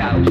out